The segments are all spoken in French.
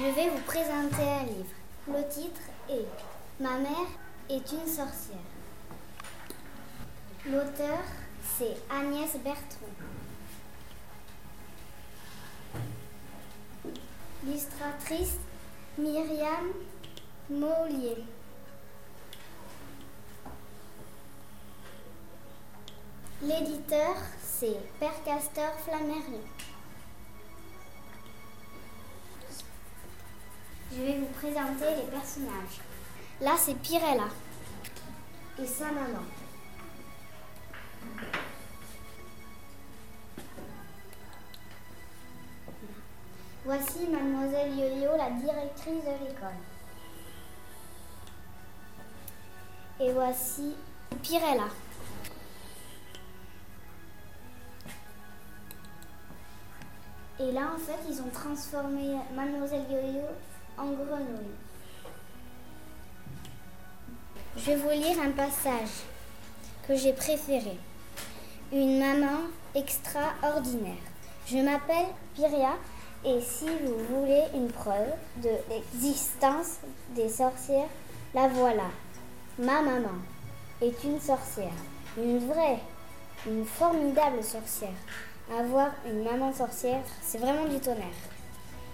Je vais vous présenter un livre. Le titre est Ma mère est une sorcière. L'auteur, c'est Agnès Bertrand. L'illustratrice, Myriam Mollier. L'éditeur, c'est Père Castor Flammarion. Je vais vous présenter les personnages. Là, c'est Pirella et sa maman. Voici mademoiselle Yo-Yo, la directrice de l'école. Et voici Pirella. Et là, en fait, ils ont transformé mademoiselle Yo-Yo en grenouille. Je vais vous lire un passage que j'ai préféré. Une maman extraordinaire. Je m'appelle Piria et si vous voulez une preuve de l'existence des sorcières, la voilà. Ma maman est une sorcière, une vraie, une formidable sorcière. Avoir une maman sorcière, c'est vraiment du tonnerre.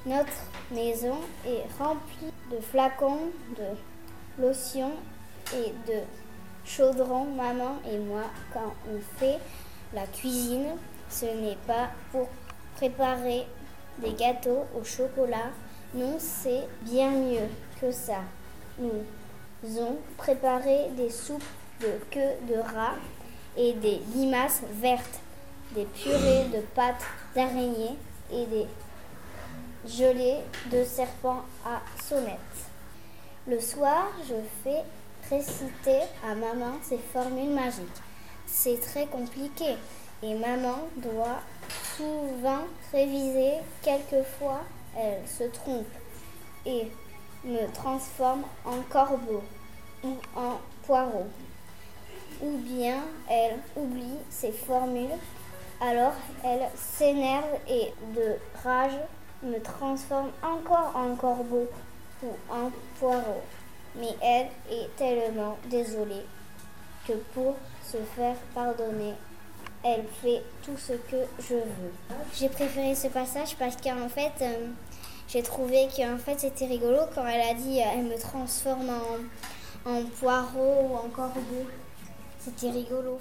Notre maison est remplie de flacons, de lotions et de chaudrons. Maman et moi, quand on fait la cuisine, ce n'est pas pour préparer des gâteaux au chocolat. Non, c'est bien mieux que ça. Ont préparé des soupes de queue de rat et des limaces vertes, des purées de pâtes d'araignée et des gelées de serpent à sonnette. Le soir, je fais réciter à maman ses formules magiques. C'est très compliqué et maman doit souvent réviser. Quelquefois, elle se trompe et me transforme en corbeau ou en poireau. Ou bien elle oublie ses formules, alors elle s'énerve et de rage me transforme encore en corbeau ou en poireau. Mais elle est tellement désolée que pour se faire pardonner, elle fait tout ce que je veux. J'ai préféré ce passage parce qu'en fait, euh, j'ai trouvé qu'en fait c'était rigolo quand elle a dit euh, elle me transforme en, en poireau ou en corbeau. C'était rigolo.